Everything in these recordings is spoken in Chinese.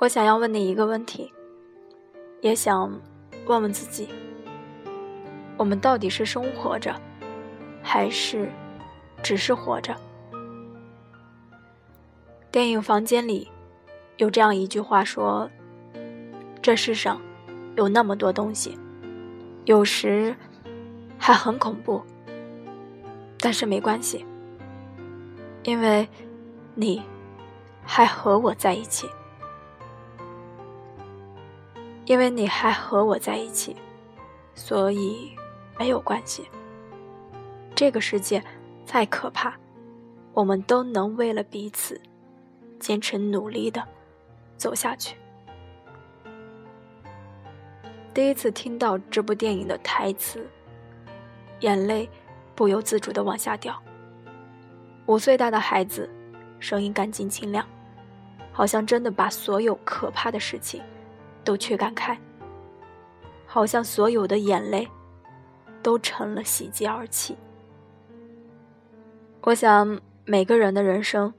我想要问你一个问题，也想问问自己：我们到底是生活着，还是只是活着？电影房间里有这样一句话说：“这世上有那么多东西，有时还很恐怖，但是没关系，因为你还和我在一起。”因为你还和我在一起，所以没有关系。这个世界再可怕，我们都能为了彼此坚持努力的走下去。第一次听到这部电影的台词，眼泪不由自主的往下掉。五岁大的孩子，声音干净清亮，好像真的把所有可怕的事情。都驱赶开，好像所有的眼泪都成了喜极而泣。我想每个人的人生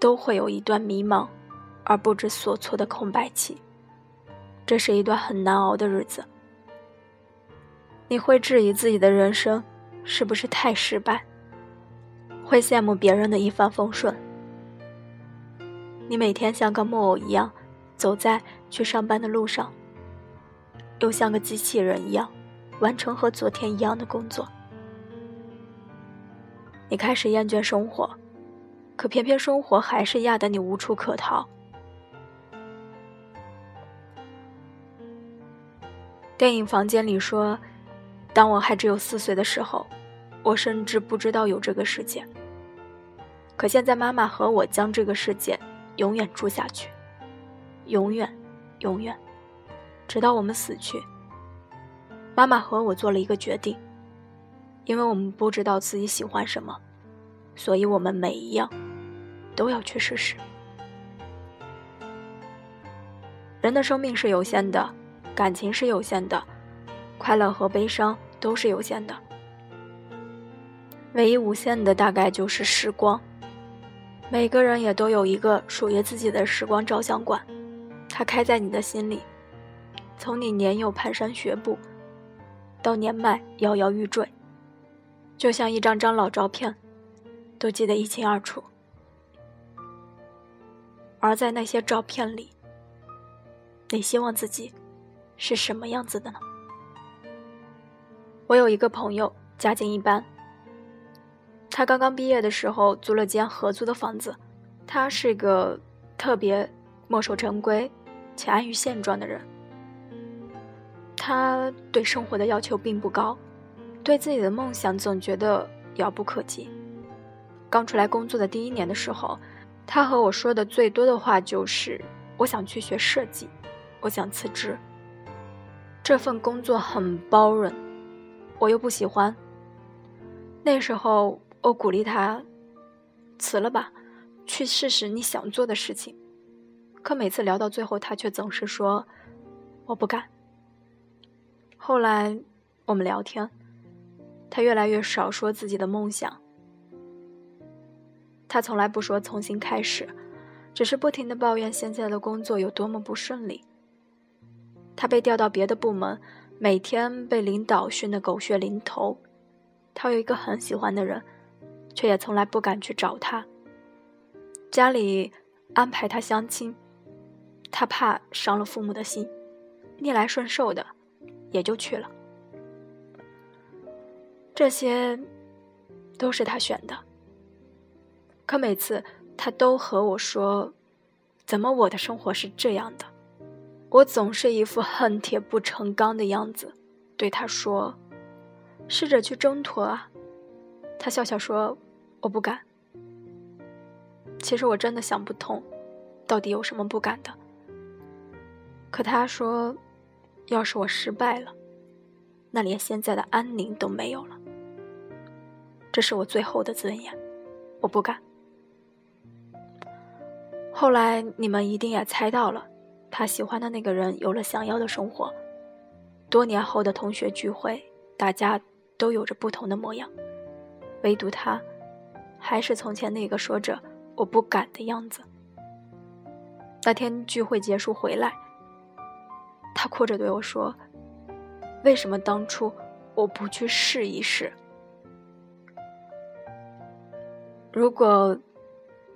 都会有一段迷茫而不知所措的空白期，这是一段很难熬的日子。你会质疑自己的人生是不是太失败，会羡慕别人的一帆风顺。你每天像个木偶一样。走在去上班的路上，又像个机器人一样，完成和昨天一样的工作。你开始厌倦生活，可偏偏生活还是压得你无处可逃。电影房间里说：“当我还只有四岁的时候，我甚至不知道有这个世界。可现在，妈妈和我将这个世界永远住下去。”永远，永远，直到我们死去。妈妈和我做了一个决定，因为我们不知道自己喜欢什么，所以我们每一样都要去试试。人的生命是有限的，感情是有限的，快乐和悲伤都是有限的，唯一无限的大概就是时光。每个人也都有一个属于自己的时光照相馆。它开在你的心里，从你年幼蹒跚学步，到年迈摇摇欲坠，就像一张张老照片，都记得一清二楚。而在那些照片里，你希望自己是什么样子的呢？我有一个朋友，家境一般，他刚刚毕业的时候租了间合租的房子，他是个特别墨守成规。且安于现状的人，他对生活的要求并不高，对自己的梦想总觉得遥不可及。刚出来工作的第一年的时候，他和我说的最多的话就是：“我想去学设计，我想辞职。这份工作很包容，我又不喜欢。”那时候我鼓励他：“辞了吧，去试试你想做的事情。”可每次聊到最后，他却总是说：“我不敢。”后来我们聊天，他越来越少说自己的梦想。他从来不说重新开始，只是不停的抱怨现在的工作有多么不顺利。他被调到别的部门，每天被领导训得狗血淋头。他有一个很喜欢的人，却也从来不敢去找他。家里安排他相亲。他怕伤了父母的心，逆来顺受的，也就去了。这些，都是他选的。可每次他都和我说：“怎么我的生活是这样的？”我总是一副恨铁不成钢的样子，对他说：“试着去挣脱啊。”他笑笑说：“我不敢。”其实我真的想不通，到底有什么不敢的。可他说：“要是我失败了，那连现在的安宁都没有了。这是我最后的尊严，我不敢。”后来你们一定也猜到了，他喜欢的那个人有了想要的生活。多年后的同学聚会，大家都有着不同的模样，唯独他，还是从前那个说着我不敢的样子。那天聚会结束回来，他哭着对我说：“为什么当初我不去试一试？如果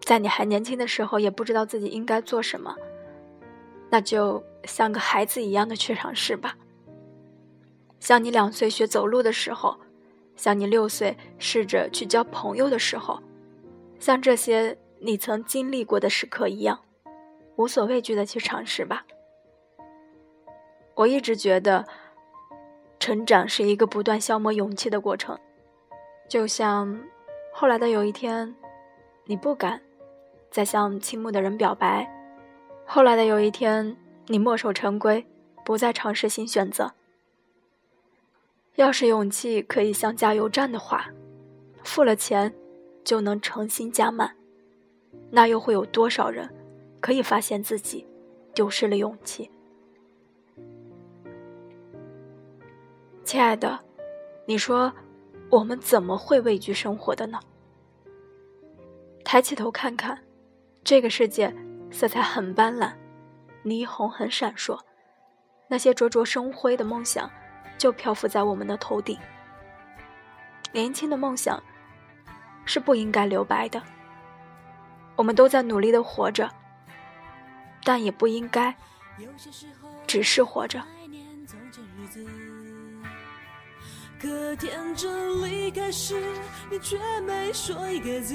在你还年轻的时候也不知道自己应该做什么，那就像个孩子一样的去尝试吧。像你两岁学走路的时候，像你六岁试着去交朋友的时候，像这些你曾经历过的时刻一样。”无所畏惧的去尝试吧。我一直觉得，成长是一个不断消磨勇气的过程。就像后来的有一天，你不敢再向倾慕的人表白；后来的有一天，你墨守成规，不再尝试新选择。要是勇气可以像加油站的话，付了钱就能诚心加满，那又会有多少人？可以发现自己丢失了勇气，亲爱的，你说我们怎么会畏惧生活的呢？抬起头看看，这个世界色彩很斑斓，霓虹很闪烁，那些灼灼生辉的梦想就漂浮在我们的头顶。年轻的梦想是不应该留白的，我们都在努力的活着。但也不应该只是活着。可天真离开时，你却没说一个字。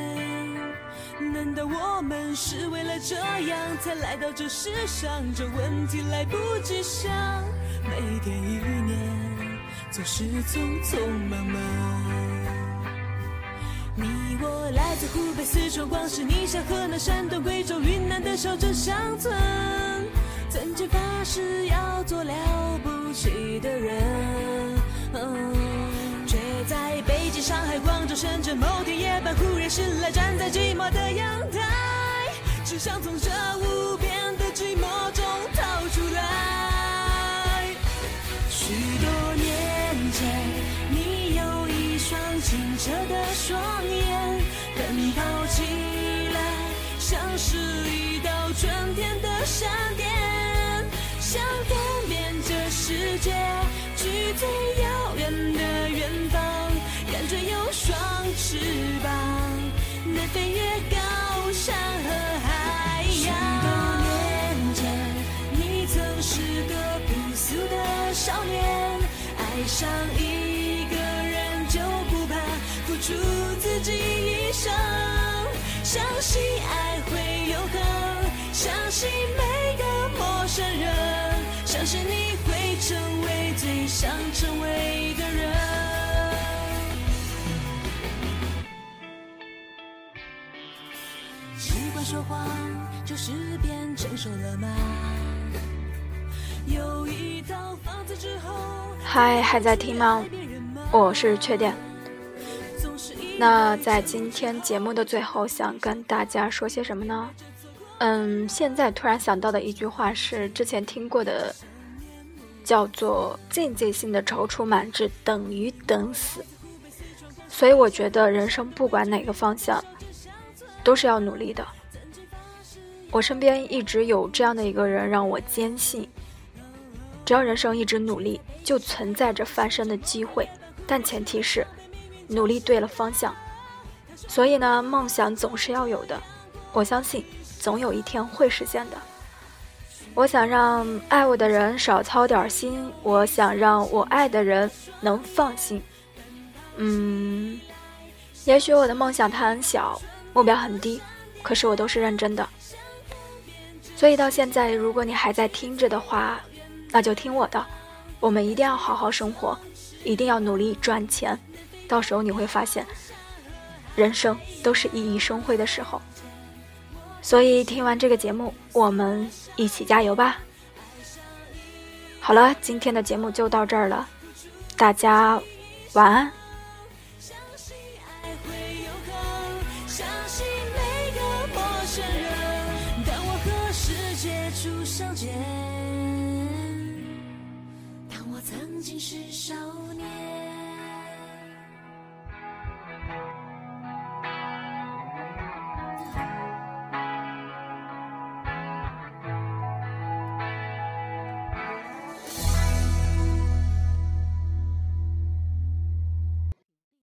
难道我们是为了这样才来到这世上？这问题来不及想，每天一年总是匆匆忙忙。你我来自湖北、四川、广西、宁夏、河南、山东、贵州、云南的小镇乡村，曾经发誓要做了不起的人。却在北京、上海、广州、深圳某天半忽然醒来，站在寂寞的阳台，只想从这无边的寂寞中逃出来。许多年前，你有一双清澈的双眼，奔跑起来像是一道春天的闪电，想改变这世界。去最遥远的远方，感觉有双翅膀，山和海洋。许多年前，你曾是个朴素的少年，爱上一个人就不怕付出自己一生，相信爱会永恒，相信每个陌生人，相信你会成为。最想成为的人。说谎，就是变成熟了吗？有一套房子之后，嗨，还在听吗？我是缺点。那在今天节目的最后，想跟大家说些什么呢？嗯，现在突然想到的一句话是之前听过的。叫做境界性的踌躇满志等于等死，所以我觉得人生不管哪个方向，都是要努力的。我身边一直有这样的一个人让我坚信，只要人生一直努力，就存在着翻身的机会，但前提是努力对了方向。所以呢，梦想总是要有的，我相信总有一天会实现的。我想让爱我的人少操点心，我想让我爱的人能放心。嗯，也许我的梦想它很小，目标很低，可是我都是认真的。所以到现在，如果你还在听着的话，那就听我的。我们一定要好好生活，一定要努力赚钱，到时候你会发现，人生都是熠熠生辉的时候。所以听完这个节目，我们一起加油吧！好了，今天的节目就到这儿了，大家晚安。曾经是少年。